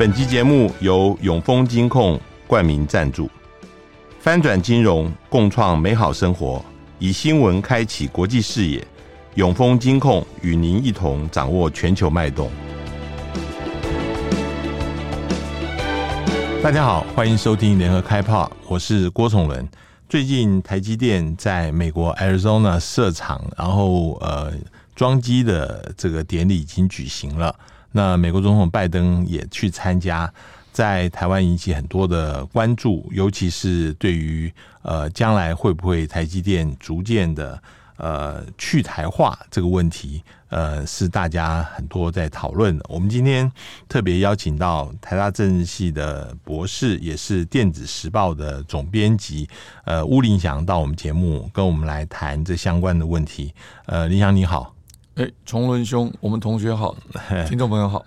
本集节目由永丰金控冠名赞助，翻转金融，共创美好生活，以新闻开启国际视野。永丰金控与您一同掌握全球脉动。大家好，欢迎收听联合开炮，我是郭崇伦。最近台积电在美国 Arizona 设厂，然后呃装机的这个典礼已经举行了。那美国总统拜登也去参加，在台湾引起很多的关注，尤其是对于呃将来会不会台积电逐渐的呃去台化这个问题，呃是大家很多在讨论的。我们今天特别邀请到台大政治系的博士，也是电子时报的总编辑，呃巫凌祥到我们节目跟我们来谈这相关的问题。呃，林祥你好。哎，崇伦兄，我们同学好，听众朋友好。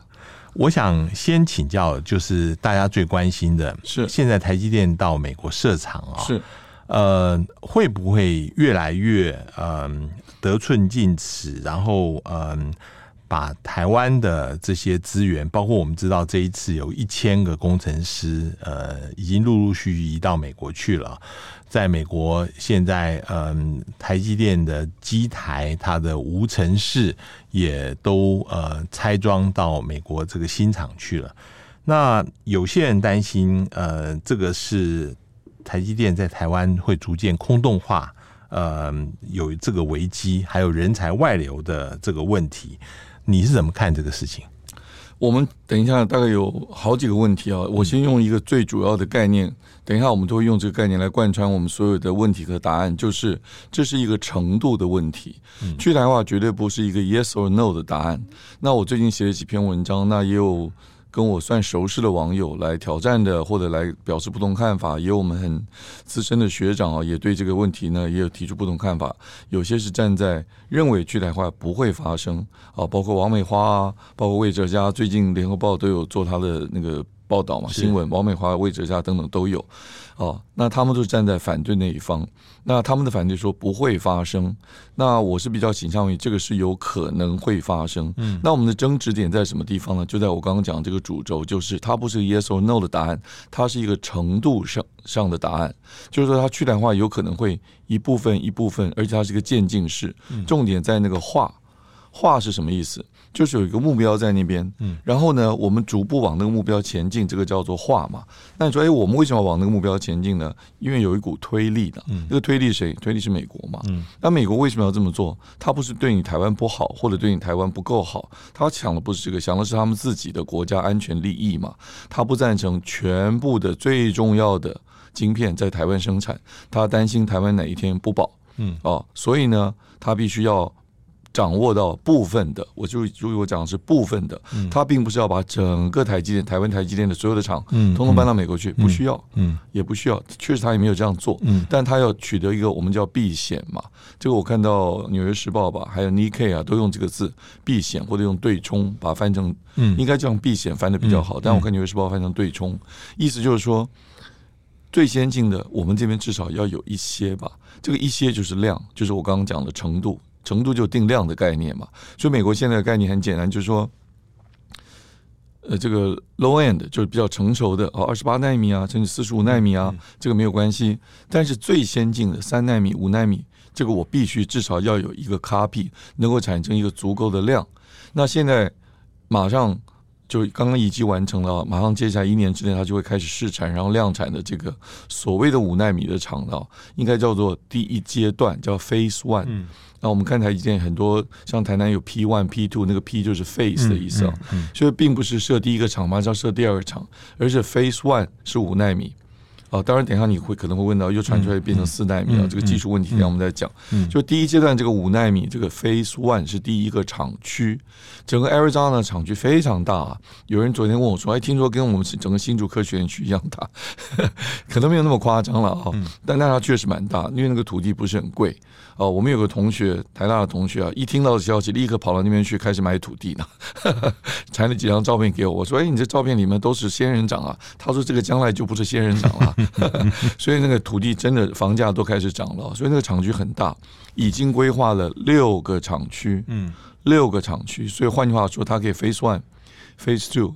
我想先请教，就是大家最关心的是，现在台积电到美国设厂啊，是呃，会不会越来越嗯、呃、得寸进尺，然后嗯。呃把台湾的这些资源，包括我们知道这一次有一千个工程师，呃，已经陆陆续续移到美国去了。在美国，现在嗯、台积电的机台，它的无尘室也都呃拆装到美国这个新厂去了。那有些人担心，呃，这个是台积电在台湾会逐渐空洞化，呃，有这个危机，还有人才外流的这个问题。你是怎么看这个事情？我们等一下大概有好几个问题啊，我先用一个最主要的概念，等一下我们都会用这个概念来贯穿我们所有的问题和答案，就是这是一个程度的问题。去台化绝对不是一个 yes or no 的答案。那我最近写了几篇文章，那也有。跟我算熟识的网友来挑战的，或者来表示不同看法，也有我们很资深的学长啊，也对这个问题呢也有提出不同看法。有些是站在认为去台化不会发生啊，包括王美花啊，包括魏哲家，最近联合报都有做他的那个。报道嘛，新闻，王美花、魏哲家等等都有，啊，那他们都是站在反对那一方，那他们的反对说不会发生，那我是比较倾向于这个是有可能会发生，嗯，那我们的争执点在什么地方呢？就在我刚刚讲这个主轴，就是它不是 yes or no 的答案，它是一个程度上上的答案，就是说它去台化有可能会一部分一部分，而且它是一个渐进式，重点在那个化，化是什么意思？就是有一个目标在那边，嗯，然后呢，我们逐步往那个目标前进，这个叫做化嘛。那你说，哎，我们为什么要往那个目标前进呢？因为有一股推力的，嗯，这个推力谁？推力是美国嘛，嗯。那美国为什么要这么做？他不是对你台湾不好，或者对你台湾不够好，他想的不是这个，想的是他们自己的国家安全利益嘛。他不赞成全部的最重要的晶片在台湾生产，他担心台湾哪一天不保，嗯，哦，所以呢，他必须要。掌握到部分的，我就如果我讲的是部分的，嗯，他并不是要把整个台积电、台湾台积电的所有的厂，嗯，通通搬到美国去，不需要，嗯，也不需要，确实他也没有这样做，嗯，但他要取得一个我们叫避险嘛，这个我看到《纽约时报》吧，还有 Nikkei 啊，都用这个字避险或者用对冲，把它翻成，嗯，应该这样避险翻的比较好，但我看《纽约时报》翻成对冲，意思就是说最先进的，我们这边至少要有一些吧，这个一些就是量，就是我刚刚讲的程度。程度就定量的概念嘛，所以美国现在的概念很简单，就是说，呃，这个 low end 就是比较成熟的啊，二十八纳米啊，甚至四十五纳米啊，这个没有关系。但是最先进的三纳米、五纳米，这个我必须至少要有一个 copy，能够产生一个足够的量。那现在马上就刚刚已经完成了，马上接下来一年之内，它就会开始试产，然后量产的这个所谓的五纳米的厂呢，应该叫做第一阶段，叫 Phase One。嗯那我们看台积电很多，像台南有 P one、P two，那个 P 就是 Phase 的意思啊，嗯嗯嗯、所以并不是设第一个厂，马上设第二个厂，而是 Phase One 是五纳米。啊，当然，等一下你会可能会问到，又传出来变成四纳米了，这个技术问题，让我们再讲。就第一阶段这个五纳米，这个 Phase One 是第一个厂区，整个 Arizona 的厂区非常大啊。有人昨天问我说，哎，听说跟我们整个新竹科学园区一样大，可能没有那么夸张了啊，但那它确实蛮大，因为那个土地不是很贵。哦，我们有个同学，台大的同学啊，一听到消息，立刻跑到那边去开始买土地呢，传了几张照片给我。我说：“哎，你这照片里面都是仙人掌啊？”他说：“这个将来就不是仙人掌了。” 所以那个土地真的房价都开始涨了。所以那个厂区很大，已经规划了六个厂区，嗯，六个厂区。所以换句话说，它可以 Phase One、Phase Two、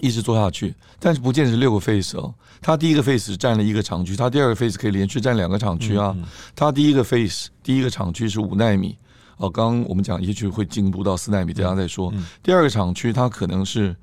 一直做下去，但是不见得是六个 phase 哦。它第一个 phase 占了一个厂区，它第二个 phase 可以连续占两个厂区啊。它第一个 phase 第一个厂区是五纳米哦，刚刚我们讲也许会进步到四纳米，等下再说。第二个厂区它可能是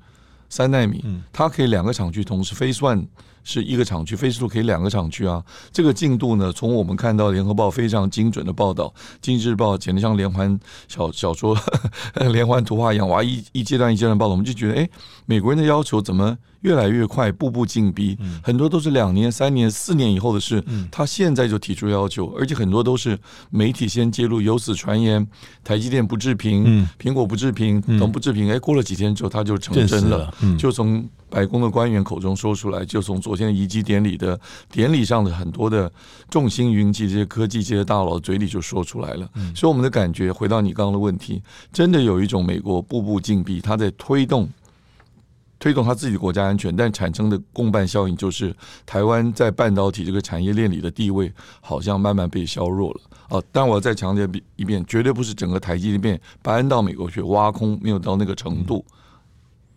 三纳米，它可以两个厂区同时 phase one。是一个厂区，Facebook 可以两个厂区啊。这个进度呢，从我们看到联合报非常精准的报道，经济日报简直像连环小小说、连环图画一样，哇，一一阶段一阶段报道，我们就觉得，哎，美国人的要求怎么越来越快，步步进逼？很多都是两年、三年、四年以后的事，他现在就提出要求，而且很多都是媒体先揭露，由此传言，台积电不置评，苹果不置评，等不置评，哎，过了几天之后，他就成真了，就从。白宫的官员口中说出来，就从昨天的移机典礼的典礼上的很多的众星云集这些科技界的大佬嘴里就说出来了。所以我们的感觉，回到你刚刚的问题，真的有一种美国步步紧逼，他在推动推动他自己的国家安全，但产生的共伴效应就是台湾在半导体这个产业链里的地位好像慢慢被削弱了。啊，但我要再强调一遍，绝对不是整个台积电搬到美国去挖空，没有到那个程度。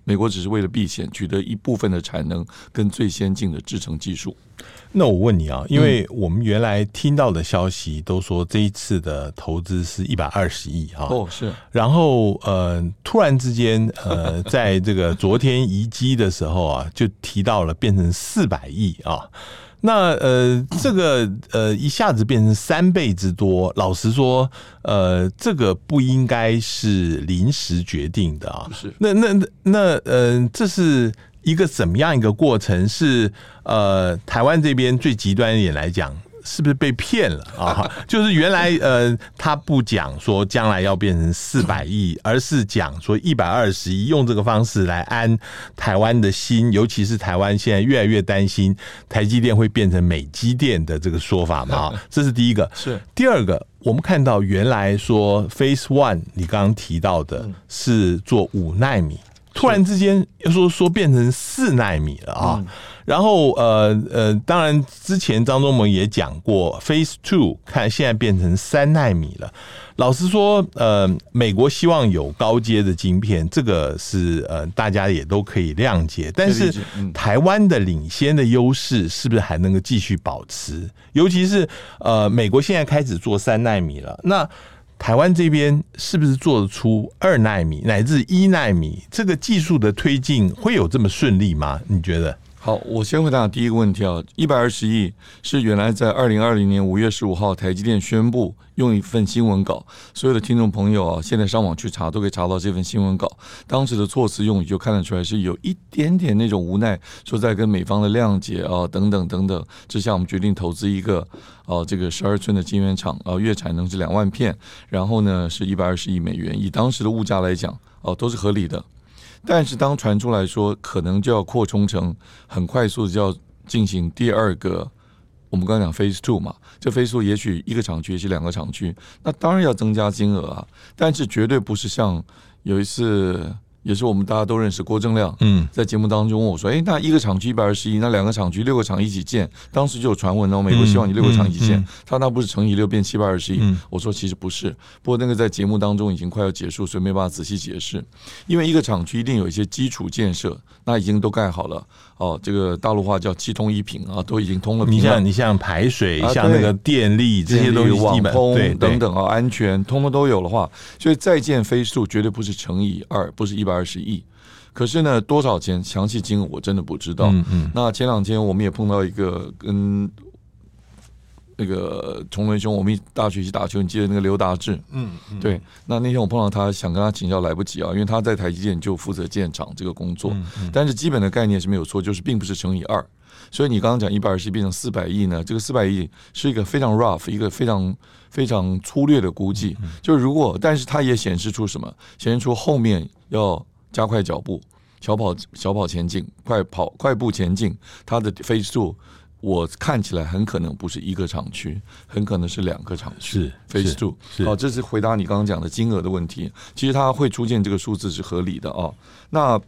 美国只是为了避险，取得一部分的产能跟最先进的制程技术。那我问你啊，因为我们原来听到的消息都说这一次的投资是一百二十亿哈，哦是，然后呃突然之间呃在这个昨天移机的时候啊，就提到了变成四百亿啊。那呃，这个呃一下子变成三倍之多，老实说，呃，这个不应该是临时决定的啊。是，那那那那呃，这是一个怎么样一个过程？是呃，台湾这边最极端一点来讲。是不是被骗了啊？就是原来呃，他不讲说将来要变成四百亿，而是讲说一百二十亿，用这个方式来安台湾的心，尤其是台湾现在越来越担心台积电会变成美积电的这个说法嘛？这是第一个。是第二个，我们看到原来说 Phase One，你刚刚提到的是做五纳米，突然之间又说说变成四纳米了啊？然后呃呃，当然之前张忠谋也讲过，Phase Two 看现在变成三纳米了。老实说，呃，美国希望有高阶的晶片，这个是呃大家也都可以谅解。但是台湾的领先的优势是不是还能够继续保持？尤其是呃，美国现在开始做三纳米了，那台湾这边是不是做得出二纳米乃至一纳米？这个技术的推进会有这么顺利吗？你觉得？好，我先回答第一个问题啊，一百二十亿是原来在二零二零年五月十五号台积电宣布用一份新闻稿，所有的听众朋友啊，现在上网去查都可以查到这份新闻稿。当时的措辞用语就看得出来是有一点点那种无奈，说在跟美方的谅解啊等等等等之下，我们决定投资一个哦这个十二寸的晶圆厂啊，月产能是两万片，然后呢是一百二十亿美元，以当时的物价来讲哦都是合理的。但是当传出来说可能就要扩充成很快速的就要进行第二个，我们刚刚讲 phase two 嘛，这 phase two 也许一个厂区，也是两个厂区，那当然要增加金额啊，但是绝对不是像有一次。也是我们大家都认识郭正亮，嗯，在节目当中问我说：“哎，那一个厂区一百二十亿，那两个厂区六个厂一起建，当时就有传闻哦，美国希望你六个厂一起建，他那不是乘以六变七百二十亿？我说其实不是，不过那个在节目当中已经快要结束，所以没办法仔细解释。因为一个厂区一定有一些基础建设，那已经都盖好了哦，这个大陆话叫七通一平啊，都已经通了。你像你像排水，像那个电力这些东西，网通等等啊，安全通通都有的话，所以再建飞速绝对不是乘以二，不是一百。二十亿，可是呢，多少钱？详细金额我真的不知道。嗯嗯。那前两天我们也碰到一个跟那个崇文兄，我们一大学一起打球，你记得那个刘达志？嗯嗯。对。那那天我碰到他，想跟他请教，来不及啊，因为他在台积电就负责建厂这个工作。嗯嗯。但是基本的概念是没有错，就是并不是乘以二。所以你刚刚讲一百二十亿变成四百亿呢？这个四百亿是一个非常 rough，一个非常非常粗略的估计。就是如果，但是它也显示出什么？显示出后面要。加快脚步，小跑小跑前进，快跑快步前进。它的 phase two，我看起来很可能不是一个厂区，很可能是两个厂区。是 phase two。好，这是回答你刚刚讲的金额的问题。其实它会出现这个数字是合理的啊。那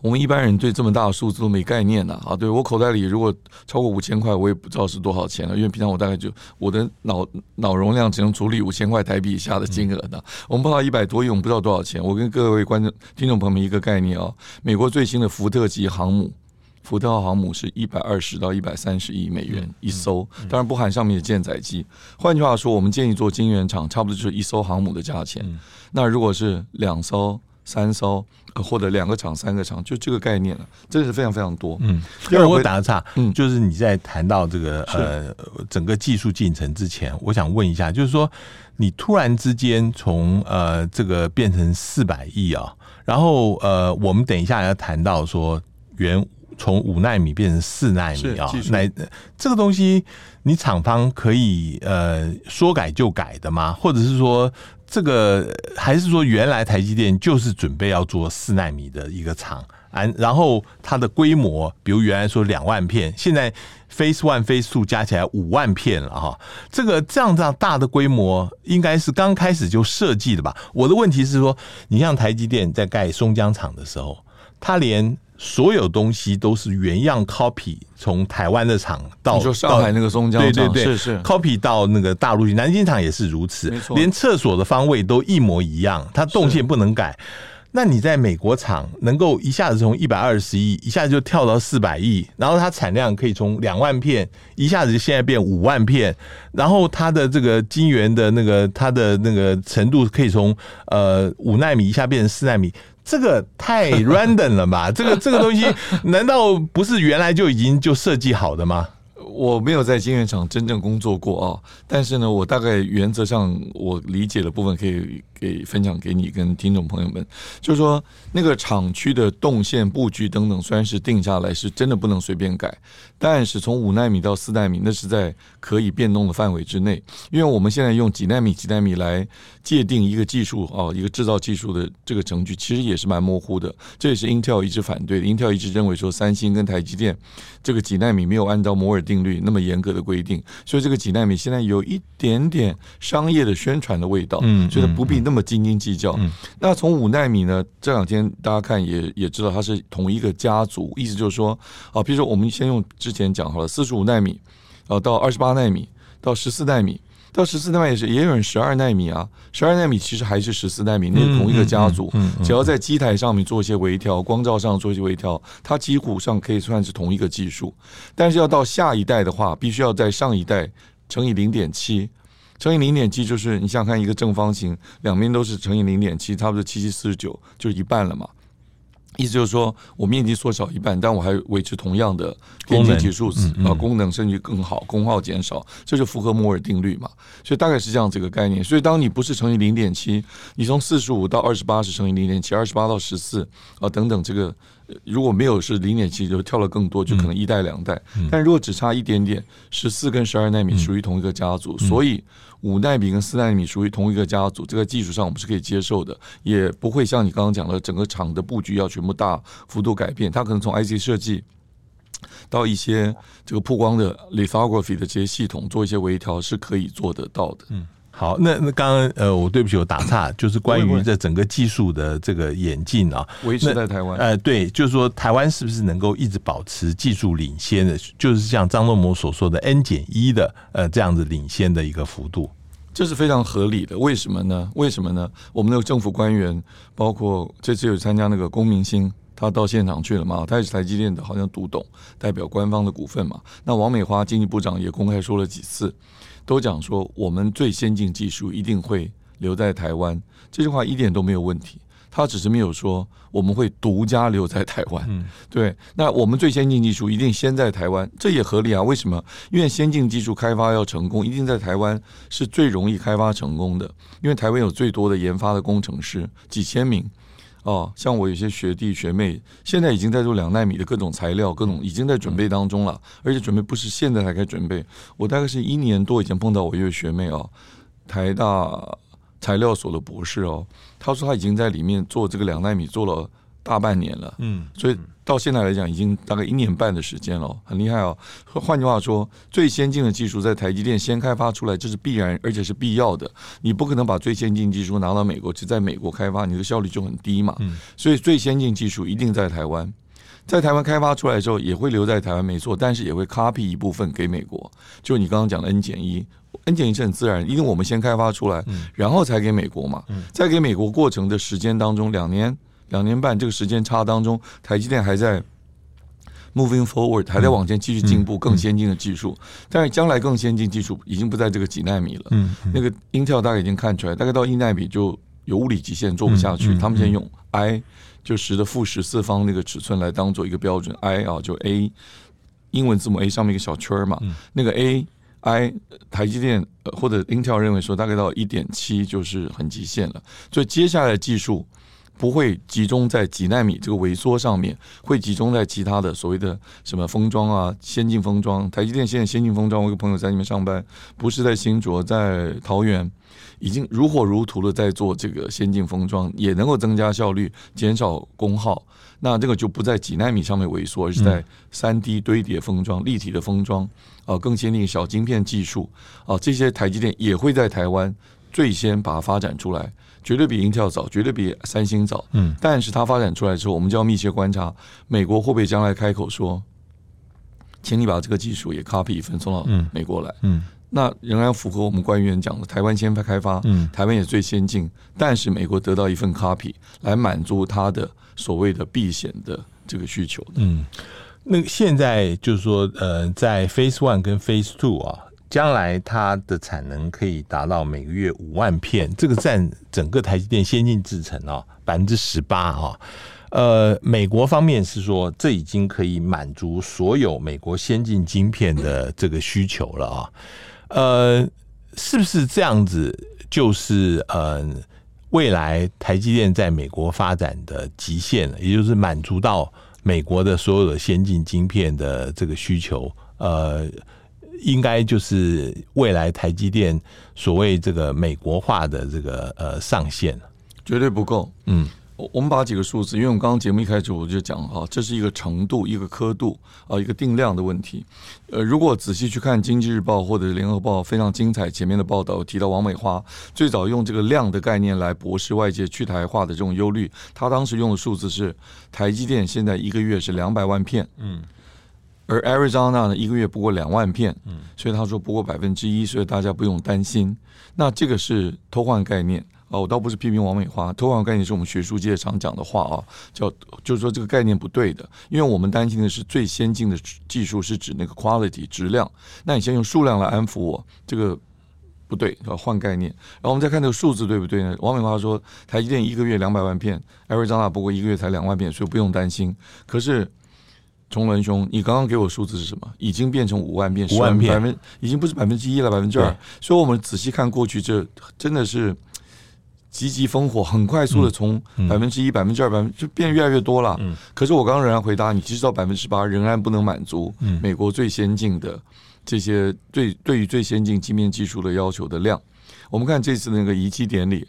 我们一般人对这么大的数字都没概念的啊！对我口袋里如果超过五千块，我也不知道是多少钱了，因为平常我大概就我的脑脑容量只能处理五千块台币以下的金额的。嗯、我们碰到一百多亿，我们不知道多少钱。我跟各位观众、听众朋友们一个概念啊，美国最新的福特级航母，福特号航母是一百二十到一百三十亿美元一艘，当然不含上面的舰载机。换句话说，我们建议做晶圆厂，差不多就是一艘航母的价钱。那如果是两艘，三艘或者两个厂、三个厂，就这个概念了，真的是非常非常多。嗯，第二我打个岔，嗯，就是你在谈到这个呃整个技术进程之前，我想问一下，就是说你突然之间从呃这个变成四百亿啊，然后呃我们等一下要谈到说原从五纳米变成四纳米啊，那这个东西你厂方可以呃说改就改的吗？或者是说？这个还是说，原来台积电就是准备要做四纳米的一个厂，然后它的规模，比如原来说两万片，现在 Phase One、Phase Two 加起来五万片了哈。这个这样这样大的规模，应该是刚开始就设计的吧？我的问题是说，你像台积电在盖松江厂的时候，它连所有东西都是原样 copy，从台湾的厂到就上海那个松江厂，对对对，是是 copy 到那个大陆去，南京厂也是如此，连厕所的方位都一模一样，它动线不能改。那你在美国厂能够一下子从一百二十亿一下子就跳到四百亿，然后它产量可以从两万片一下子就现在变五万片，然后它的这个晶圆的那个它的那个程度可以从呃五纳米一下变成四纳米。这个太 random 了吧？这个这个东西 难道不是原来就已经就设计好的吗？我没有在晶圆厂真正工作过啊，但是呢，我大概原则上我理解的部分可以给分享给你跟听众朋友们，就是说那个厂区的动线布局等等，虽然是定下来，是真的不能随便改。但是从五纳米到四纳米，那是在可以变动的范围之内。因为我们现在用几纳米、几纳米来界定一个技术啊，一个制造技术的这个程序，其实也是蛮模糊的。这也是 Intel 一直反对的。Intel 一直认为说，三星跟台积电这个几纳米没有按照摩尔定律那么严格的规定，所以这个几纳米现在有一点点商业的宣传的味道，嗯，觉得不必那么斤斤计较。那从五纳米呢，这两天大家看也也知道它是同一个家族，意思就是说啊，比如说我们先用。之前讲好了，四十五纳米，呃，到二十八纳米，到十四纳米，到十四纳米也是，也有人十二纳米啊。十二纳米其实还是十四纳米，那是同一个家族。只要在机台上面做一些微调，光照上做一些微调，它几乎上可以算是同一个技术。但是要到下一代的话，必须要在上一代乘以零点七，乘以零点七就是你想看一个正方形，两边都是乘以零点七，差不多七七四十九，就是一半了嘛。意思就是说，我面积缩小一半，但我还维持同样的电晶体数字啊，功能甚至更好，功耗减少，这就符合摩尔定律嘛。所以大概是这样子一个概念。所以当你不是乘以零点七，你从四十五到二十八是乘以零点七，二十八到十四啊等等，这个如果没有是零点七，就跳了更多，就可能一代两代。但如果只差一点点，十四跟十二纳米属于同一个家族，所以。五奈米跟四奈米属于同一个家族，这个技术上我们是可以接受的，也不会像你刚刚讲的整个厂的布局要全部大幅度改变。它可能从 IC 设计到一些这个曝光的 lithography 的这些系统做一些微调是可以做得到的。嗯。好，那那刚刚呃，我对不起，我打岔，就是关于这整个技术的这个演进啊，维持在台湾。呃，对，就是说台湾是不是能够一直保持技术领先的，就是像张仲谋所说的 N 减一的呃这样子领先的一个幅度，这是非常合理的。为什么呢？为什么呢？我们的政府官员，包括这次有参加那个公明鑫，他到现场去了嘛？他也是台积电的，好像独董，代表官方的股份嘛。那王美花经济部长也公开说了几次。都讲说我们最先进技术一定会留在台湾，这句话一点都没有问题。他只是没有说我们会独家留在台湾。嗯，对。那我们最先进技术一定先在台湾，这也合理啊。为什么？因为先进技术开发要成功，一定在台湾是最容易开发成功的。因为台湾有最多的研发的工程师，几千名。哦，像我有些学弟学妹，现在已经在做两纳米的各种材料，各种已经在准备当中了，而且准备不是现在才开始准备。我大概是一年多以前碰到我一位学妹哦，台大材料所的博士哦，他说他已经在里面做这个两纳米做了大半年了，嗯，所以到现在来讲，已经大概一年半的时间了，很厉害哦。换句话说，最先进的技术在台积电先开发出来，这是必然，而且是必要的。你不可能把最先进技术拿到美国去，在美国开发，你的效率就很低嘛。所以最先进技术一定在台湾，在台湾开发出来之后，也会留在台湾没错，但是也会 copy 一部分给美国。就你刚刚讲的 N 减一，N 减一是很自然，因为我们先开发出来，然后才给美国嘛。在给美国过程的时间当中，两年。两年半这个时间差当中，台积电还在 moving forward，还在往前继续进步更先进的技术。但是将来更先进技术已经不在这个几纳米了。嗯，那个 Intel 大概已经看出来，大概到一纳米就有物理极限做不下去。他们先用 I 就十的负十四方那个尺寸来当做一个标准。I 啊，就 A 英文字母 A 上面一个小圈嘛。那个 A I 台积电或者 Intel 认为说大概到一点七就是很极限了。所以接下来的技术。不会集中在几纳米这个萎缩上面，会集中在其他的所谓的什么封装啊，先进封装。台积电现在先进封装，我有个朋友在那边上班，不是在新竹，在桃园，已经如火如荼的在做这个先进封装，也能够增加效率，减少功耗。那这个就不在几纳米上面萎缩，而是在三 D 堆叠封装、立体的封装啊，更先进小晶片技术啊，这些台积电也会在台湾最先把它发展出来。绝对比 Intel 早，绝对比三星早。嗯，但是它发展出来之后，我们就要密切观察，美国会不会将来开口说，请你把这个技术也 copy 一份送到美国来。嗯，那仍然符合我们官员讲的，台湾先开发，嗯，台湾也最先进，但是美国得到一份 copy 来满足它的所谓的避险的这个需求。嗯，那现在就是说，呃，在 Phase One 跟 Phase Two 啊。将来它的产能可以达到每个月五万片，这个占整个台积电先进制程哦百分之十八啊。呃，美国方面是说，这已经可以满足所有美国先进晶片的这个需求了啊。呃，是不是这样子？就是呃，未来台积电在美国发展的极限了，也就是满足到美国的所有的先进晶片的这个需求，呃。应该就是未来台积电所谓这个美国化的这个呃上限，绝对不够。嗯，我们把几个数字，因为我们刚刚节目一开始我就讲哈，这是一个程度、一个刻度啊、一个定量的问题。呃，如果仔细去看《经济日报》或者是《联合报》非常精彩前面的报道，提到王美花最早用这个量的概念来驳斥外界去台化的这种忧虑，他当时用的数字是台积电现在一个月是两百万片。嗯。而 Arizona 呢，一个月不过两万片，嗯，所以他说不过百分之一，所以大家不用担心。那这个是偷换概念啊，我倒不是批评王美花，偷换概念是我们学术界常讲的话啊，叫就是说这个概念不对的，因为我们担心的是最先进的技术是指那个 quality 质量，那你先用数量来安抚我，这个不对，要换概念。然后我们再看这个数字对不对呢？王美花说台积电一个月两百万片，Arizona 不过一个月才两万片，所以不用担心。可是。崇文兄，你刚刚给我数字是什么？已经变成五万片，五万片，百分已经不是百分之一了，百分之二。所以，我们仔细看过去，这真的是急急烽火，很快速的从百分之一、百分之二、百分就变越来越多了。嗯，可是我刚刚仍然回答你，其实到百分之八仍然不能满足美国最先进的这些最对于最先进晶片技术的要求的量。我们看这次那个仪器典礼。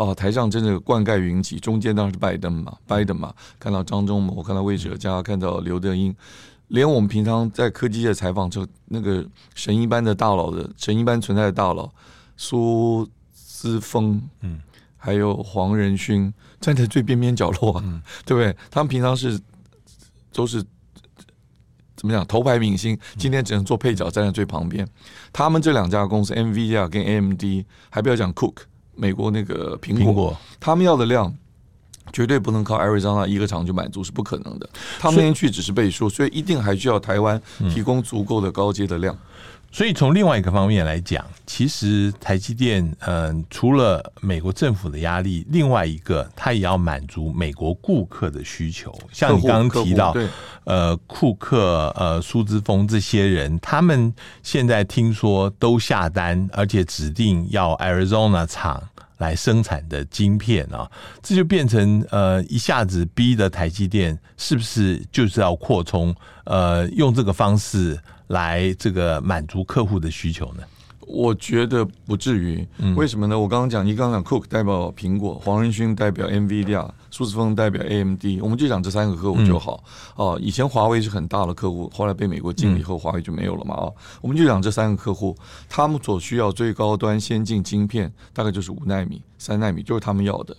哦，台上真的灌溉云集，中间当然是拜登嘛，拜登嘛，看到张忠谋，看到魏哲家，看到刘德英，连我们平常在科技界采访就那个神一般的大佬的神一般存在的大佬苏姿丰，嗯，还有黄仁勋站在最边边角落啊，嗯、对不对？他们平常是都是怎么讲头牌明星，今天只能做配角，站在最旁边。他们这两家公司，NVIDIA 跟 AMD，还不要讲 Cook。美国那个苹果，苹果，他们要的量绝对不能靠 Arizona 一个厂就满足，是不可能的。他们那边去只是背书，所以一定还需要台湾提供足够的高阶的量。所以从另外一个方面来讲，其实台积电，嗯，除了美国政府的压力，另外一个它也要满足美国顾客的需求。像你刚刚提到，呃，库克、呃，苏之峰这些人，他们现在听说都下单，而且指定要 Arizona 厂来生产的晶片啊，这就变成呃，一下子逼的台积电是不是就是要扩充？呃，用这个方式。来这个满足客户的需求呢？我觉得不至于。为什么呢？我刚刚讲，你刚刚讲 Cook 代表苹果，黄仁勋代表 NVIDIA，苏志峰代表 AMD，我们就讲这三个客户就好。哦，以前华为是很大的客户，后来被美国禁了以后，华为就没有了嘛。哦，我们就讲这三个客户，他们所需要最高端先进晶片，大概就是五纳米、三纳米，就是他们要的。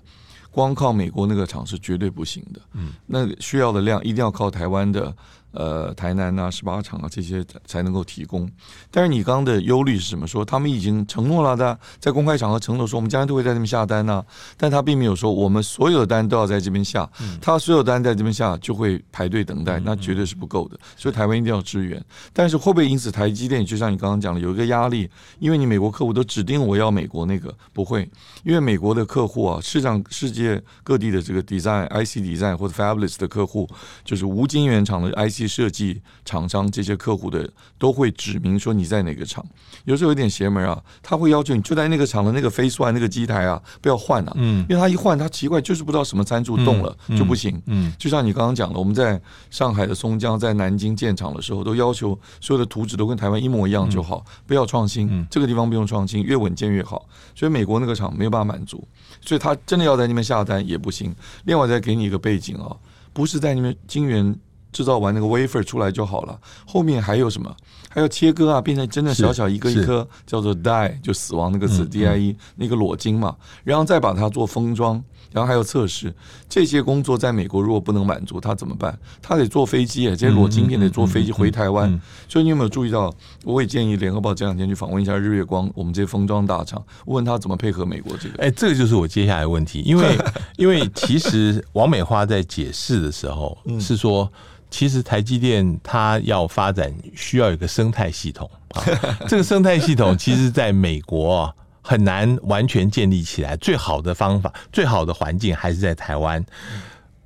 光靠美国那个厂是绝对不行的。嗯，那需要的量一定要靠台湾的。呃，台南啊，十八厂啊，这些才能够提供。但是你刚刚的忧虑是什么？说他们已经承诺了的，在公开场合承诺说，我们将来都会在这边下单呢、啊。但他并没有说，我们所有的单都要在这边下。他所有单在这边下，就会排队等待，那绝对是不够的。所以台湾一定要支援。但是会不会因此台积电就像你刚刚讲的，有一个压力？因为你美国客户都指定我要美国那个，不会，因为美国的客户啊，世上世界各地的这个 design IC design 或者 fabulous 的客户，就是无晶圆厂的 IC。设计厂商这些客户的都会指明说你在哪个厂，有时候有点邪门啊，他会要求你就在那个厂的那个 face one 那个机台啊，不要换啊，嗯，因为他一换他奇怪就是不知道什么参数动了就不行，嗯，就像你刚刚讲的，我们在上海的松江在南京建厂的时候，都要求所有的图纸都跟台湾一模一样就好，不要创新，这个地方不用创新，越稳健越好，所以美国那个厂没有无法满足，所以他真的要在那边下单也不行。另外再给你一个背景啊，不是在那边金源。制造完那个 wafer 出来就好了，后面还有什么？还要切割啊，变成真的小小一颗一颗，叫做 die，就死亡那个字 die，那个裸晶嘛，然后再把它做封装，然后还有测试，这些工作在美国如果不能满足，他怎么办？他得坐飞机，这些裸晶片得坐飞机回台湾。所以你有没有注意到？我也建议联合报这两天去访问一下日月光，我们这些封装大厂，问他怎么配合美国这个。哎，这个就是我接下来的问题，因为 因为其实王美花在解释的时候是说。其实台积电它要发展需要有一个生态系统啊，这个生态系统其实在美国很难完全建立起来。最好的方法、最好的环境还是在台湾。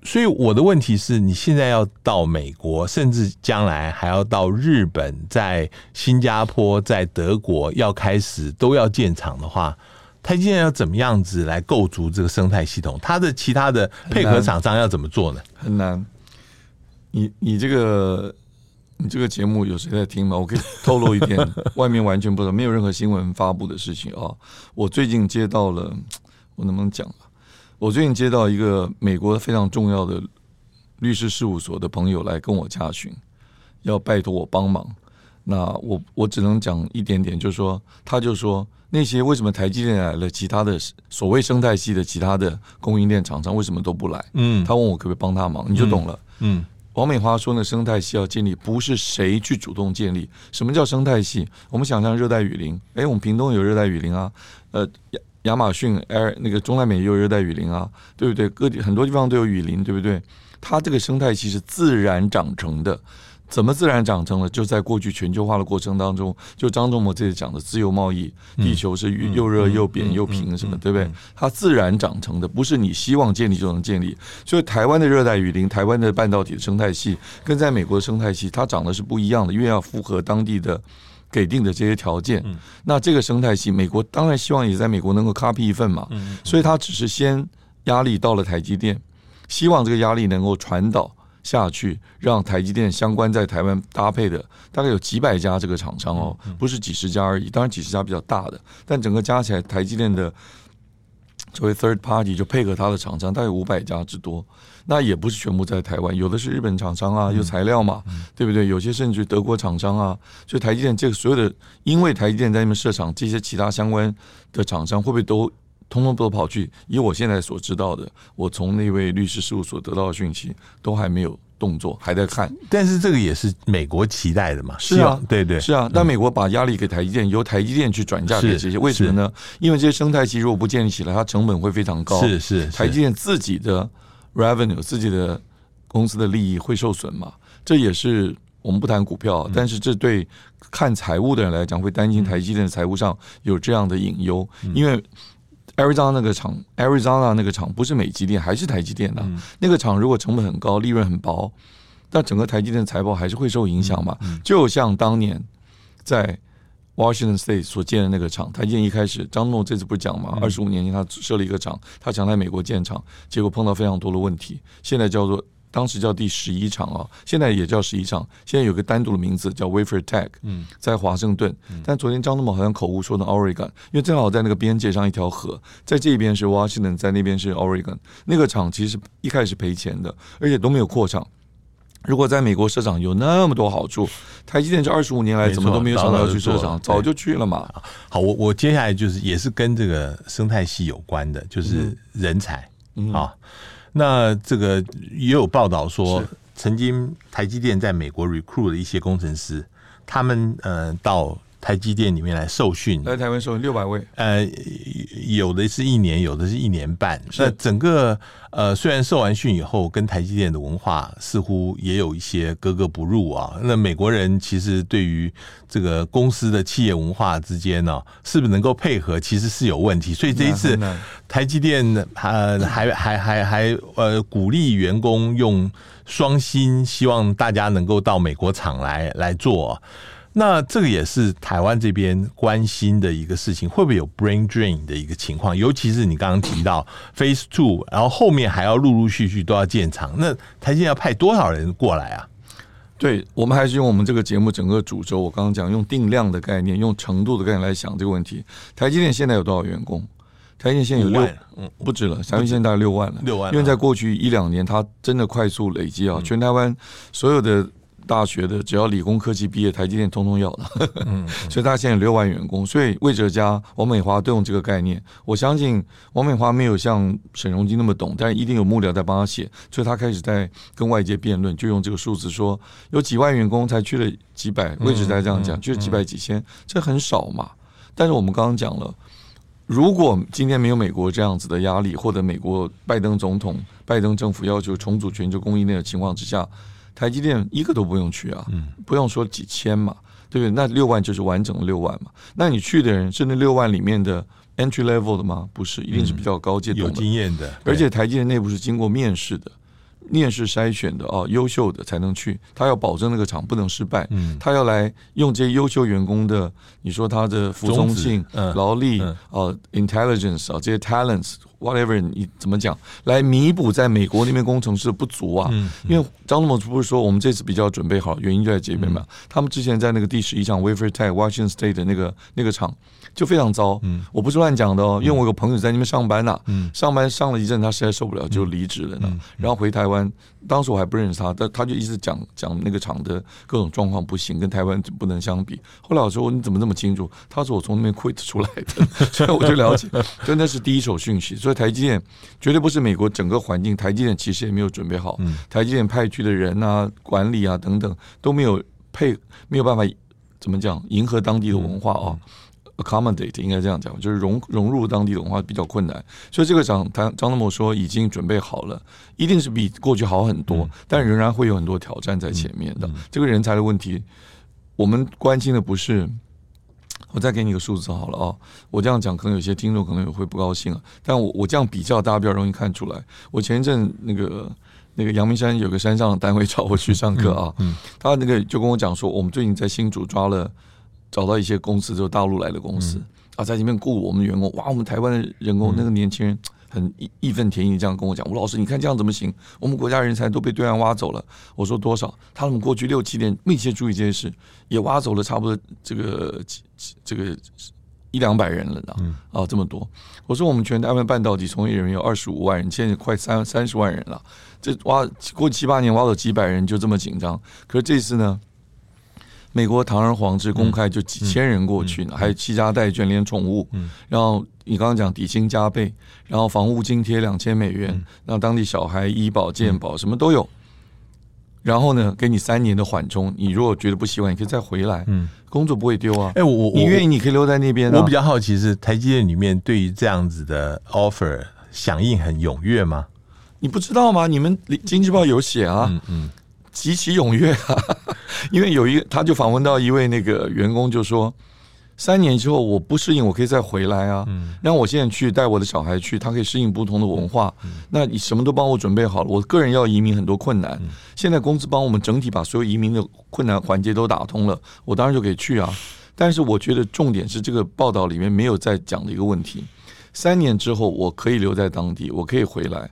所以我的问题是你现在要到美国，甚至将来还要到日本、在新加坡、在德国要开始都要建厂的话，台积电要怎么样子来构筑这个生态系统？它的其他的配合厂商要怎么做呢？很难。你你这个你这个节目有谁在听吗？我可以透露一点，外面完全不知道，没有任何新闻发布的事情啊。我最近接到了，我能不能讲？我最近接到一个美国非常重要的律师事务所的朋友来跟我洽询，要拜托我帮忙。那我我只能讲一点点，就是说，他就说那些为什么台积电来了，其他的所谓生态系的其他的供应链厂商为什么都不来？嗯，他问我可不可以帮他忙，你就懂了。嗯。嗯王美华说：“呢，生态系要建立，不是谁去主动建立。什么叫生态系？我们想象热带雨林，哎，我们屏东有热带雨林啊，呃，亚亚马逊、哎，那个中南美也有热带雨林啊，对不对？各地很多地方都有雨林，对不对？它这个生态系是自然长成的。”怎么自然长成了？就在过去全球化的过程当中，就张忠谋这里讲的自由贸易，地球是又热又扁又平，什么对不对？它自然长成的，不是你希望建立就能建立。所以台湾的热带雨林、台湾的半导体的生态系，跟在美国的生态系，它长得是不一样的，因为要符合当地的给定的这些条件。那这个生态系，美国当然希望也在美国能够 copy 一份嘛。所以它只是先压力到了台积电，希望这个压力能够传导。下去，让台积电相关在台湾搭配的大概有几百家这个厂商哦，不是几十家而已。当然几十家比较大的，但整个加起来，台积电的作为 third party 就配合它的厂商，大概有五百家之多。那也不是全部在台湾，有的是日本厂商啊，有材料嘛，对不对？有些甚至德国厂商啊。所以台积电这个所有的，因为台积电在那边设厂，这些其他相关的厂商会不会都？通通都跑去，以我现在所知道的，我从那位律师事务所得到的讯息，都还没有动作，还在看。但是这个也是美国期待的嘛？是啊，对对，是啊。但美国把压力给台积电，由台积电去转嫁给这些，为什么呢？因为这些生态系如果不建立起来，它成本会非常高。是是，台积电自己的 revenue，自己的公司的利益会受损嘛？这也是我们不谈股票，但是这对看财务的人来讲，会担心台积电的财务上有这样的隐忧，因为。Arizona 那个厂，Arizona 那个厂不是美积电，还是台积电的。嗯、那个厂如果成本很高，利润很薄，但整个台积电的财报还是会受影响嘛？嗯嗯、就像当年在 Washington State 所建的那个厂，台积电一开始，张诺这次不是讲嘛？二十五年前他设了一个厂，他想在美国建厂，结果碰到非常多的问题，现在叫做当时叫第十一厂啊，现在也叫十一厂，现在有个单独的名字叫 Wafer Tech，嗯，在华盛顿。但昨天张忠谋好像口误说的 Oregon，因为正好在那个边界上一条河，在这边是 Washington，在那边是 Oregon。那个厂其实一开始赔钱的，而且都没有扩厂。如果在美国设厂有那么多好处，台积电这二十五年来怎么都没有想到要去设厂，早就去了嘛。好，我我接下来就是也是跟这个生态系有关的，就是人才啊。嗯嗯那这个也有报道说，曾经台积电在美国 recruit 的一些工程师，他们呃到台积电里面来受训，来台湾受训六百位，呃，有的是一年，有的是一年半。那整个呃，虽然受完训以后，跟台积电的文化似乎也有一些格格不入啊。那美国人其实对于这个公司的企业文化之间呢，是不是能够配合，其实是有问题。所以这一次台积电呃还还还还呃鼓励员工用双薪，希望大家能够到美国厂来来做。那这个也是台湾这边关心的一个事情，会不会有 brain drain 的一个情况？尤其是你刚刚提到 Phase Two，然后后面还要陆陆续续都要建厂，那台积电要派多少人过来啊？对，我们还是用我们这个节目整个主轴，我刚刚讲用定量的概念，用程度的概念来想这个问题。台积电现在有多少员工？台积电现在有六，嗯，不止了，台积电现在大概六万了，六万。因为在过去一两年，它真的快速累积啊，全台湾所有的。大学的只要理工科技毕业，台积电通通要的，嗯，所以他现在有六万员工，所以魏哲家、王美华都用这个概念。我相信王美华没有像沈荣津那么懂，但一定有幕僚在帮他写，所以他开始在跟外界辩论，就用这个数字说有几万员工才去了几百，魏哲家这样讲，就是几百几千，这很少嘛。但是我们刚刚讲了，如果今天没有美国这样子的压力，或者美国拜登总统、拜登政府要求重组全球供应链的情况之下。台积电一个都不用去啊，不用说几千嘛，对不对？那六万就是完整的六万嘛。那你去的人是那六万里面的 entry level 的吗？不是，一定是比较高阶的、有经验的。而且台积电内部是经过面试的。面试筛选的哦，优秀的才能去。他要保证那个厂不能失败。嗯，他要来用这些优秀员工的，你说他的服从性、劳力啊、intelligence 啊这些 talents，whatever 你怎么讲，来弥补在美国那边工程师的不足啊？因为张忠谋不是说我们这次比较准备好，原因就在这边嘛。他们之前在那个第十一场 Wafer Tech Washington State 的那个那个厂就非常糟。嗯，我不是乱讲的哦，因为我有个朋友在那边上班呐。嗯，上班上了一阵，他实在受不了，就离职了呢。然后回台湾。当时我还不认识他，但他就一直讲讲那个厂的各种状况不行，跟台湾不能相比。后来我说，你怎么那么清楚？他说我从那边 quit 出来的，所以我就了解，真的是第一手讯息。所以台积电绝对不是美国整个环境，台积电其实也没有准备好，台积电派去的人啊、管理啊等等都没有配，没有办法怎么讲迎合当地的文化啊。Accommodate 应该这样讲，就是融融入当地的文化比较困难，所以这个讲张张德谋说已经准备好了，一定是比过去好很多，嗯、但仍然会有很多挑战在前面的。这个人才的问题，我们关心的不是，我再给你个数字好了啊、哦，我这样讲可能有些听众可能也会不高兴啊，但我我这样比较，大家比较容易看出来。我前一阵那个那个阳明山有个山上的单位找我去上课啊，嗯嗯嗯、他那个就跟我讲说，我们最近在新竹抓了。找到一些公司，就是大陆来的公司、嗯、啊，在里面雇我们的员工。哇，我们台湾的员工、嗯、那个年轻人很义义愤填膺，这样跟我讲：“吴老师，你看这样怎么行？我们国家人才都被对岸挖走了。”我说：“多少？他们过去六七年密切注意这些事，也挖走了差不多这个这个一两百人了呢。嗯、啊，这么多。”我说：“我们全台湾半导体从业人员有二十五万人，现在快三三十万人了。这挖过七八年挖走几百人，就这么紧张。可是这次呢？”美国堂而皇之公开就几千人过去呢，还有七家带眷连宠物，然后你刚刚讲底薪加倍，然后房屋津贴两千美元，让当地小孩医保健保什么都有，然后呢，给你三年的缓冲，你如果觉得不习惯，你可以再回来，嗯工作不会丢啊。哎，我我你愿意你可以留在那边。我比较好奇是台积电里面对于这样子的 offer 响应很踊跃吗？你不知道吗？你们经济报有写啊，嗯嗯，极其踊跃啊。因为有一个，他就访问到一位那个员工，就说三年之后我不适应，我可以再回来啊。嗯，让我现在去带我的小孩去，他可以适应不同的文化。嗯，那你什么都帮我准备好了，我个人要移民很多困难。现在公司帮我们整体把所有移民的困难环节都打通了，我当然就可以去啊。但是我觉得重点是这个报道里面没有在讲的一个问题：三年之后我可以留在当地，我可以回来，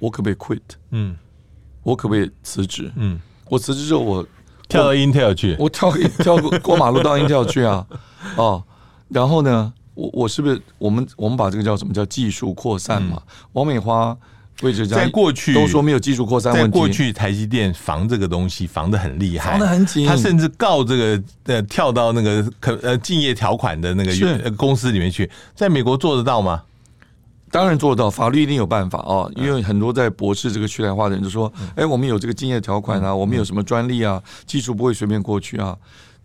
我可不可以 quit？嗯。我可不可以辞职？嗯，我辞职之后我跳到 Intel 去，我跳跳过 过马路到 Intel 去啊，哦，然后呢，我我是不是我们我们把这个叫什么叫技术扩散嘛？王美花位置在过去都说没有技术扩散问题，在过去台积电防这个东西防的很厉害，防的很紧，他甚至告这个呃跳到那个可呃竞业条款的那个公司里面去，在美国做得到吗？当然做得到，法律一定有办法啊。因为很多在驳斥这个去台化的人就说：“哎，我们有这个竞业条款啊，我们有什么专利啊，技术不会随便过去啊。”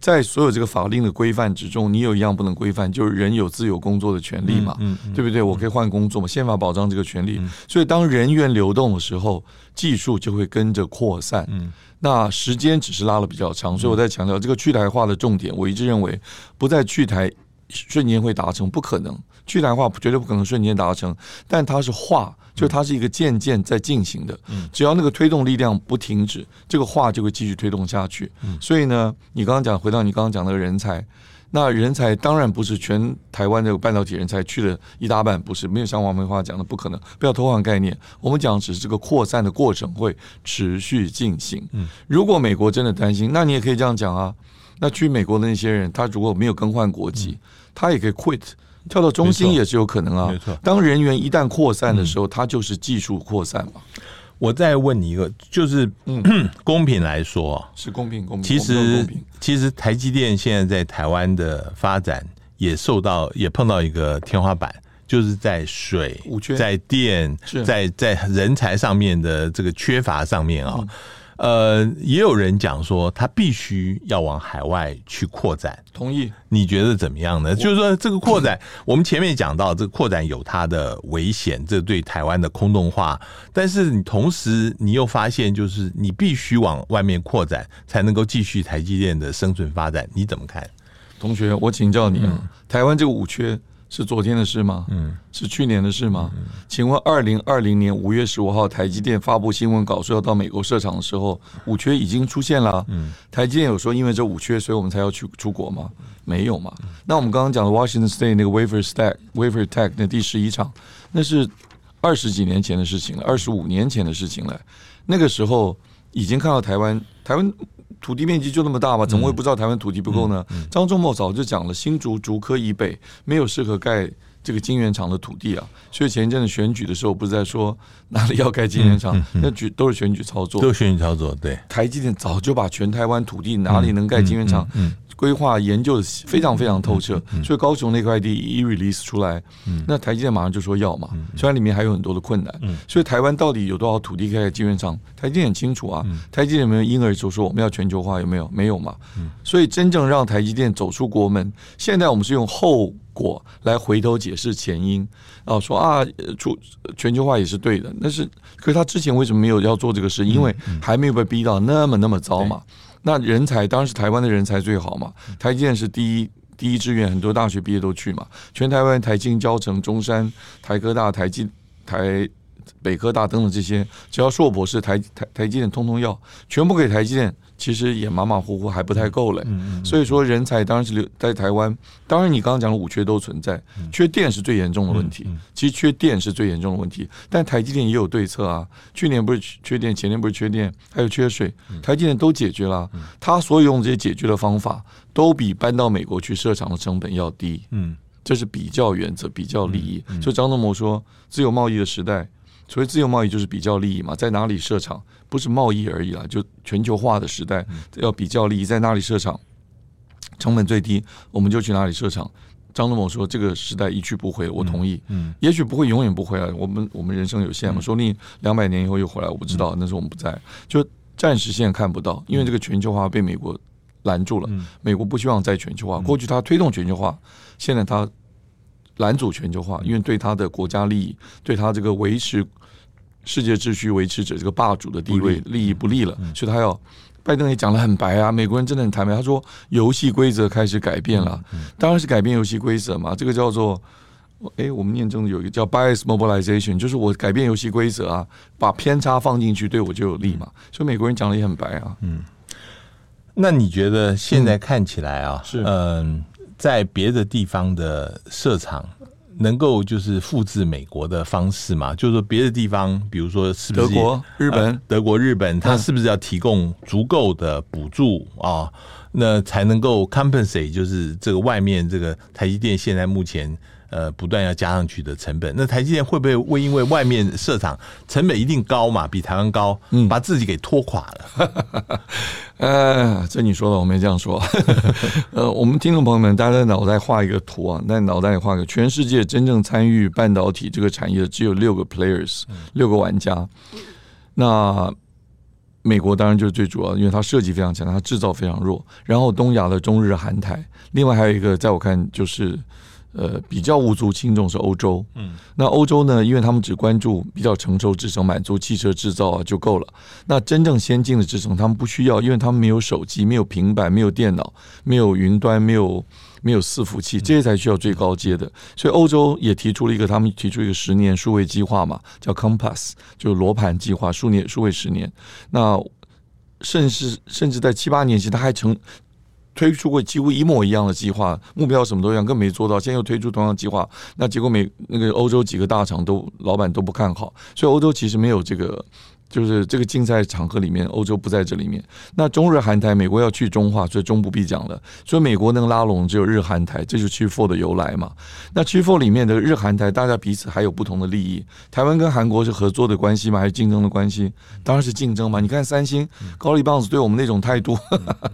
在所有这个法令的规范之中，你有一样不能规范，就是人有自由工作的权利嘛，对不对？我可以换工作嘛，宪法保障这个权利。所以当人员流动的时候，技术就会跟着扩散。那时间只是拉了比较长，所以我在强调这个去台化的重点，我一直认为不在去台。瞬间会达成，不可能。去台化绝对不可能瞬间达成，但它是化，就它是一个渐渐在进行的。只要那个推动力量不停止，这个化就会继续推动下去。所以呢，你刚刚讲，回到你刚刚讲那个人才，那人才当然不是全台湾的半导体人才去了一大半，不是没有像王梅花讲的不可能。不要偷换概念，我们讲只是这个扩散的过程会持续进行。如果美国真的担心，那你也可以这样讲啊。那去美国的那些人，他如果没有更换国籍。他也可以 quit，跳到中心也是有可能啊。没错，当人员一旦扩散的时候，它就是技术扩散嘛。我再问你一个，就是嗯，公平来说是公平公平。其实其实台积电现在在台湾的发展也受到也碰到一个天花板，就是在水、在电、在在人才上面的这个缺乏上面啊。呃，也有人讲说，他必须要往海外去扩展。同意？你觉得怎么样呢？就是说，这个扩展，我们前面讲到，这个扩展有它的危险，这对台湾的空洞化。但是你同时，你又发现，就是你必须往外面扩展，才能够继续台积电的生存发展。你怎么看？同学，我请教你啊，嗯、台湾这个五缺。是昨天的事吗？嗯，是去年的事吗？嗯、请问，二零二零年五月十五号，台积电发布新闻稿说要到美国设厂的时候，五缺已经出现了。嗯，台积电有说因为这五缺，所以我们才要去出国吗？没有嘛。那我们刚刚讲的 Washington State 那个 Wafer Stack Wafer Tech 那第十一厂，那是二十几年前的事情了，二十五年前的事情了。那个时候已经看到台湾，台湾。土地面积就那么大吗？怎么会不知道台湾土地不够呢？张忠谋早就讲了，新竹竹科以北没有适合盖这个晶圆厂的土地啊。所以前一阵子选举的时候，不是在说哪里要盖晶圆厂？那举都是选举操作，都是选举操作。对，台积电早就把全台湾土地哪里能盖晶圆厂。规划研究的非常非常透彻，所以高雄那块地一 release 出来，那台积电马上就说要嘛。虽然里面还有很多的困难，所以台湾到底有多少土地盖晶圆厂？台积电很清楚啊。台积电有没有因而就说我们要全球化？有没有？没有嘛。所以真正让台积电走出国门，现在我们是用后果来回头解释前因然后，说啊，出全球化也是对的。但是，可是他之前为什么没有要做这个事？因为还没有被逼到那么那么糟嘛。那人才当然是台湾的人才最好嘛，台积电是第一第一志愿，很多大学毕业都去嘛，全台湾台经交城中山台科大台积台北科大等等这些，只要硕博士台台台积电通通要，全部给台积电。其实也马马虎虎，还不太够嘞。所以说，人才当然是留在台湾。当然，你刚刚讲的五缺都存在，缺电是最严重的问题。其实缺电是最严重的问题，但台积电也有对策啊。去年不是缺电，前年不是缺电，还有缺水，台积电都解决了。他所有用这些解决的方法，都比搬到美国去设厂的成本要低。嗯，这是比较原则，比较利益。所以张忠谋说，自由贸易的时代。所谓自由贸易就是比较利益嘛，在哪里设厂不是贸易而已啦，就全球化的时代要比较利益，在哪里设厂成本最低，我们就去哪里设厂。张忠谋说这个时代一去不回，我同意。嗯，也许不会永远不回来，我们我们人生有限嘛，说不定两百年以后又回来，我不知道，那是我们不在，就暂时现在看不到，因为这个全球化被美国拦住了，美国不希望再全球化，过去他推动全球化，现在他。拦阻全球化，因为对他的国家利益，对他这个维持世界秩序维持者这个霸主的地位利益不利了，所以他要。拜登也讲得很白啊，美国人真的很坦白，他说游戏规则开始改变了，当然是改变游戏规则嘛，这个叫做哎，我们念中有一个叫 bias mobilization，就是我改变游戏规则啊，把偏差放进去，对我就有利嘛，所以美国人讲的也很白啊。嗯，那你觉得现在看起来啊，是嗯。在别的地方的设厂，能够就是复制美国的方式嘛？就是说别的地方，比如说是不是德国、日本、呃、德国、日本，它是不是要提供足够的补助啊？那才能够 compensate，就是这个外面这个台积电现在目前。呃，不断要加上去的成本，那台积电会不会会因为外面设厂成本一定高嘛，比台湾高，嗯，把自己给拖垮了？呃，这你说的，我没这样说。呃，我们听众朋友们，大家在脑袋画一个图啊，在脑袋里画个，全世界真正参与半导体这个产业的只有六个 players，六个玩家。那美国当然就是最主要，因为它设计非常强，它制造非常弱。然后东亚的中日韩台，另外还有一个，在我看就是。呃，比较无足轻重是欧洲，嗯，那欧洲呢，因为他们只关注比较成熟制程，满足汽车制造啊就够了。那真正先进的制程，他们不需要，因为他们没有手机，没有平板，没有电脑，没有云端，没有没有伺服器，这些才需要最高阶的。所以欧洲也提出了一个，他们提出一个十年数位计划嘛，叫 Compass，就是罗盘计划，数年数位十年。那甚至甚至在七八年前，他还成。推出过几乎一模一样的计划，目标什么都一样，更没做到。现在又推出同样计划，那结果美那个欧洲几个大厂都老板都不看好，所以欧洲其实没有这个。就是这个竞赛场合里面，欧洲不在这里面。那中日韩台，美国要去中化，所以中不必讲了。所以美国能拉拢只有日韩台，这就是 Chip 4的由来嘛。那 Chip 4里面的日韩台，大家彼此还有不同的利益。台湾跟韩国是合作的关系吗？还是竞争的关系？当然是竞争嘛。你看三星高丽棒子对我们那种态度，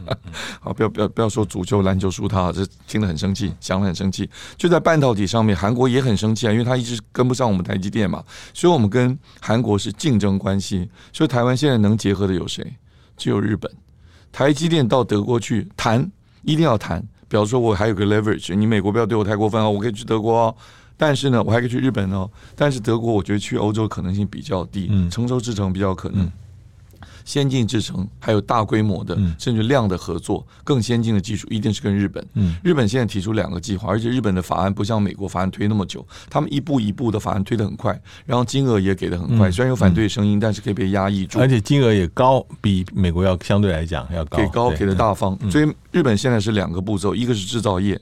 好，不要不要不要说足球篮球输他，这听得很生气，想得很生气。就在半导体上面，韩国也很生气啊，因为他一直跟不上我们台积电嘛。所以我们跟韩国是竞争关系。所以台湾现在能结合的有谁？只有日本。台积电到德国去谈，一定要谈。比方说，我还有个 leverage，你美国不要对我太过分哦，我可以去德国哦。但是呢，我还可以去日本哦。但是德国，我觉得去欧洲可能性比较低，成熟之城比较可能。嗯先进制程，还有大规模的甚至量的合作，更先进的技术一定是跟日本。日本现在提出两个计划，而且日本的法案不像美国法案推那么久，他们一步一步的法案推得很快，然后金额也给得很快。虽然有反对声音，但是可以被压抑住，而且金额也高，比美国要相对来讲要高，给高给的大方。所以日本现在是两个步骤，一个是制造业，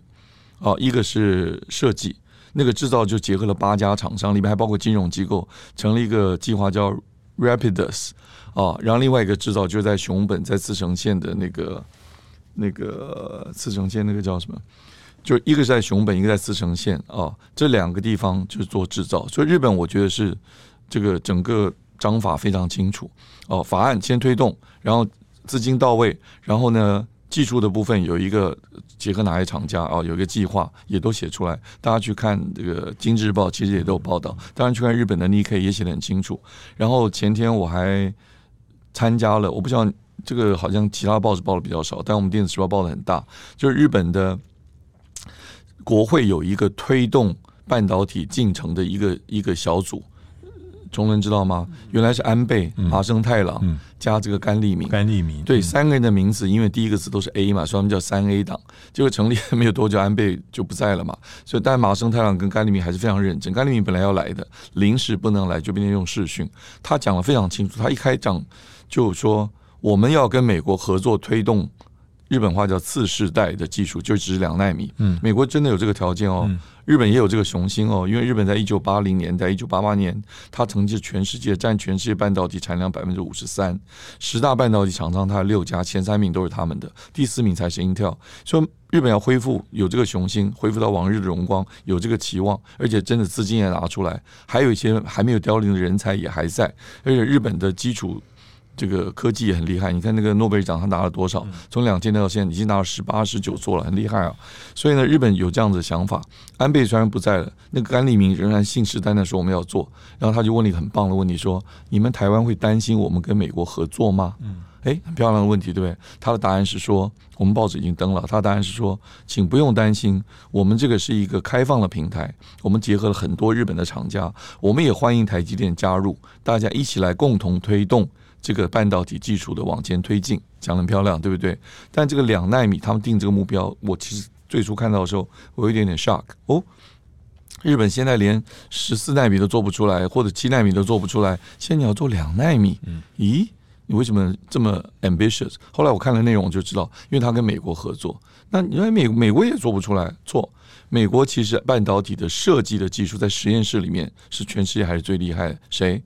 啊，一个是设计。那个制造就结合了八家厂商，里面还包括金融机构，成立一个计划叫 Rapidus。啊，然后另外一个制造就是在熊本，在茨城县的那个那个茨城县那个叫什么？就一个是在熊本，一个在茨城县啊，这两个地方就是做制造。所以日本我觉得是这个整个章法非常清楚哦，法案先推动，然后资金到位，然后呢技术的部分有一个结合哪些厂家啊，有一个计划也都写出来。大家去看这个《经济日报》，其实也都有报道。当然去看日本的 Nikkei 也写得很清楚。然后前天我还。参加了，我不知道这个好像其他报纸报的比较少，但我们电子时报报的很大。就是日本的国会有一个推动半导体进程的一个一个小组，中人知道吗？原来是安倍、麻生太郎加这个甘利明，甘利明对三个人的名字，因为第一个字都是 A 嘛，所以他们叫三 A 党。结果成立没有多久，安倍就不在了嘛，所以但麻生太郎跟甘利明还是非常认真。甘利明本来要来的，临时不能来，就变成用视讯。他讲的非常清楚，他一开讲。就是说，我们要跟美国合作推动日本话叫次世代的技术，就只是两纳米。嗯，美国真的有这个条件哦，日本也有这个雄心哦，因为日本在一九八零年，在一九八八年，它曾经是全世界占全世界半导体产量百分之五十三，十大半导体厂商它有六家，前三名都是他们的，第四名才是 Intel。说日本要恢复有这个雄心，恢复到往日的荣光，有这个期望，而且真的资金也拿出来，还有一些还没有凋零的人才也还在，而且日本的基础。这个科技也很厉害，你看那个诺贝尔奖他拿了多少？从两千年到现在已经拿了十八、十九座了，很厉害啊！所以呢，日本有这样子的想法。安倍虽然不在了，那个甘利明仍然信誓旦旦说我们要做。然后他就问了一个很棒的问题，说：你们台湾会担心我们跟美国合作吗？嗯，诶，很漂亮的问题，对不对？他的答案是说，我们报纸已经登了。他的答案是说，请不用担心，我们这个是一个开放的平台，我们结合了很多日本的厂家，我们也欢迎台积电加入，大家一起来共同推动。这个半导体技术的往前推进，讲得很漂亮，对不对？但这个两纳米，他们定这个目标，我其实最初看到的时候，我有一点点 shock 哦。日本现在连十四纳米都做不出来，或者七纳米都做不出来，现在你要做两纳米，咦？你为什么这么 ambitious？后来我看了内容我就知道，因为他跟美国合作。那因为美美国也做不出来，错。美国其实半导体的设计的技术在实验室里面是全世界还是最厉害的。谁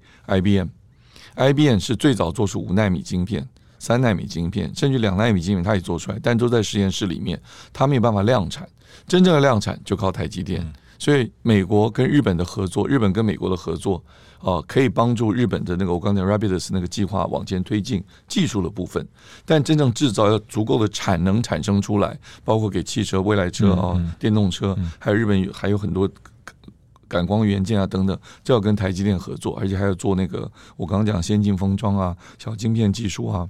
？IBM，IBM 是最早做出五纳米晶片、三纳米晶片，甚至两纳米晶片，它也做出来，但都在实验室里面，它没有办法量产。真正的量产就靠台积电。所以美国跟日本的合作，日本跟美国的合作。哦，可以帮助日本的那个我刚才 Rapidus 那个计划往前推进技术的部分，但真正制造要足够的产能产生出来，包括给汽车、未来车啊、哦、电动车，还有日本还有很多感光元件啊等等，就要跟台积电合作，而且还要做那个我刚刚讲先进封装啊、小晶片技术啊，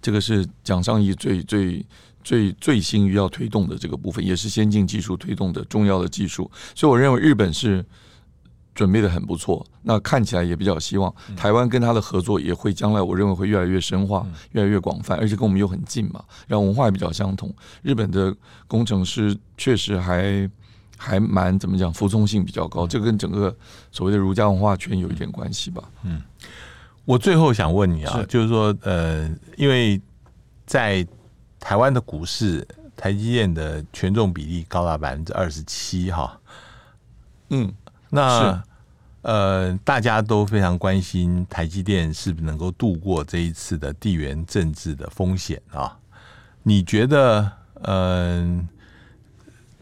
这个是蒋尚义最最最最新于要推动的这个部分，也是先进技术推动的重要的技术，所以我认为日本是。准备的很不错，那看起来也比较希望台湾跟他的合作也会将来，我认为会越来越深化，越来越广泛，而且跟我们又很近嘛，然后文化也比较相同。日本的工程师确实还还蛮怎么讲，服从性比较高，这跟整个所谓的儒家文化圈有一点关系吧。嗯，我最后想问你啊，是就是说，呃，因为在台湾的股市，台积电的权重比例高达百分之二十七，哈，嗯。那呃，大家都非常关心台积电是不是能够度过这一次的地缘政治的风险啊？你觉得，嗯、呃，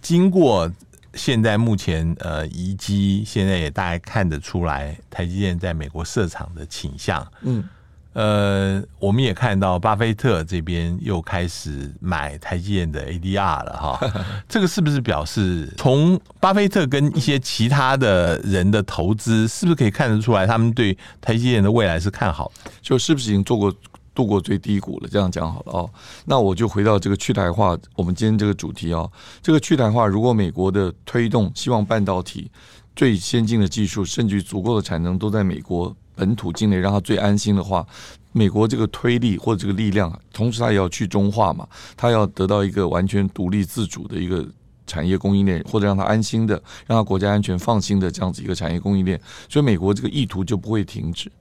经过现在目前呃，移机现在也大概看得出来，台积电在美国设厂的倾向，嗯。呃，我们也看到巴菲特这边又开始买台积电的 ADR 了哈，这个是不是表示从巴菲特跟一些其他的人的投资，是不是可以看得出来，他们对台积电的未来是看好？就是不是已经做过度过最低谷了？这样讲好了哦。那我就回到这个去台化，我们今天这个主题哦，这个去台化，如果美国的推动，希望半导体最先进的技术，甚至于足够的产能都在美国。本土境内让它最安心的话，美国这个推力或者这个力量，同时他也要去中化嘛，他要得到一个完全独立自主的一个产业供应链，或者让他安心的，让他国家安全放心的这样子一个产业供应链，所以美国这个意图就不会停止。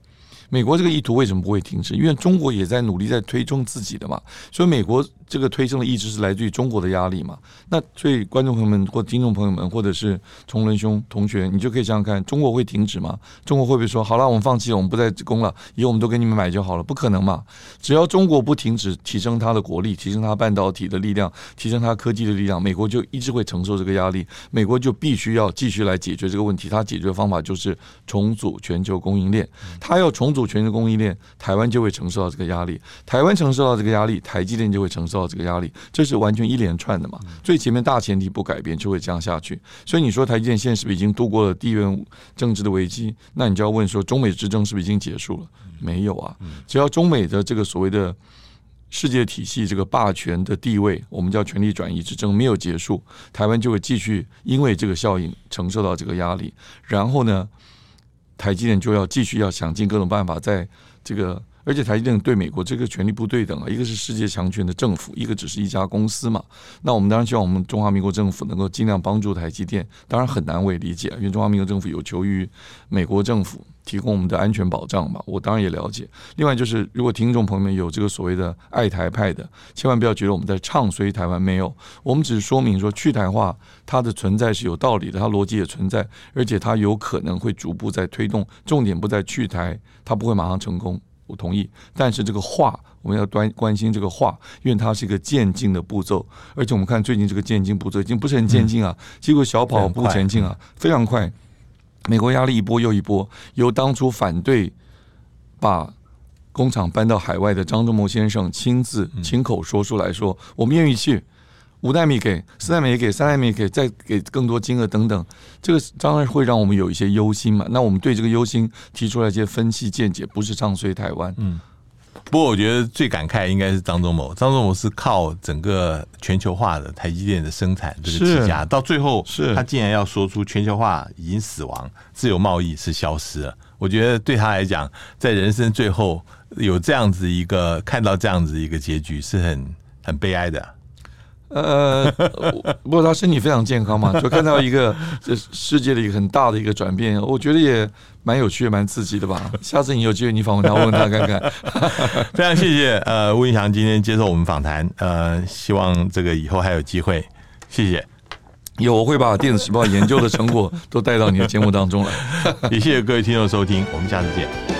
美国这个意图为什么不会停止？因为中国也在努力在推动自己的嘛，所以美国。这个推升的意志是来自于中国的压力嘛？那所以观众朋友们或听众朋友们，或者是崇伦兄同学，你就可以想想看，中国会停止吗？中国会不会说好了，我们放弃，我们不再攻了，以后我们都给你们买就好了？不可能嘛！只要中国不停止提升它的国力，提升它半导体的力量，提升它科技的力量，美国就一直会承受这个压力。美国就必须要继续来解决这个问题。它解决的方法就是重组全球供应链。它要重组全球供应链，台湾就会承受到这个压力。台湾承受到这个压力，台积电就会承受到这个压力，这是完全一连串的嘛？最前面大前提不改变，就会这样下去。所以你说台积电现在是不是已经度过了地缘政治的危机？那你就要问说，中美之争是不是已经结束了？没有啊！只要中美的这个所谓的世界体系这个霸权的地位，我们叫权力转移之争没有结束，台湾就会继续因为这个效应承受到这个压力。然后呢，台积电就要继续要想尽各种办法，在这个。而且台积电对美国这个权力不对等啊，一个是世界强权的政府，一个只是一家公司嘛。那我们当然希望我们中华民国政府能够尽量帮助台积电，当然很难，我也理解，因为中华民国政府有求于美国政府提供我们的安全保障嘛。我当然也了解。另外就是，如果听众朋友们有这个所谓的爱台派的，千万不要觉得我们在唱衰台湾，没有，我们只是说明说去台化它的存在是有道理的，它逻辑也存在，而且它有可能会逐步在推动，重点不在去台，它不会马上成功。我同意，但是这个化我们要关关心这个化，因为它是一个渐进的步骤，而且我们看最近这个渐进步骤已经不是很渐进啊，结果小跑步前进啊，非常快。美国压力一波又一波，由当初反对把工厂搬到海外的张忠谋先生亲自亲口说出来说，我们愿意去。五纳米给，四纳米也给，三纳米也给，再给更多金额等等，这个当然会让我们有一些忧心嘛。那我们对这个忧心提出来一些分析见解，不是唱衰台湾。嗯，不过我觉得最感慨应该是张忠谋，张忠谋是靠整个全球化的台积电的生产这个起家，到最后是他竟然要说出全球化已经死亡，自由贸易是消失了。我觉得对他来讲，在人生最后有这样子一个看到这样子一个结局，是很很悲哀的。呃，不过他身体非常健康嘛，就看到一个这世界的一个很大的一个转变，我觉得也蛮有趣、蛮刺激的吧。下次你有机会，你访问他，问问他看看。非常谢谢呃吴云祥今天接受我们访谈，呃，希望这个以后还有机会，谢谢。有，我会把电子时报研究的成果都带到你的节目当中来。也谢谢各位听众收听，我们下次见。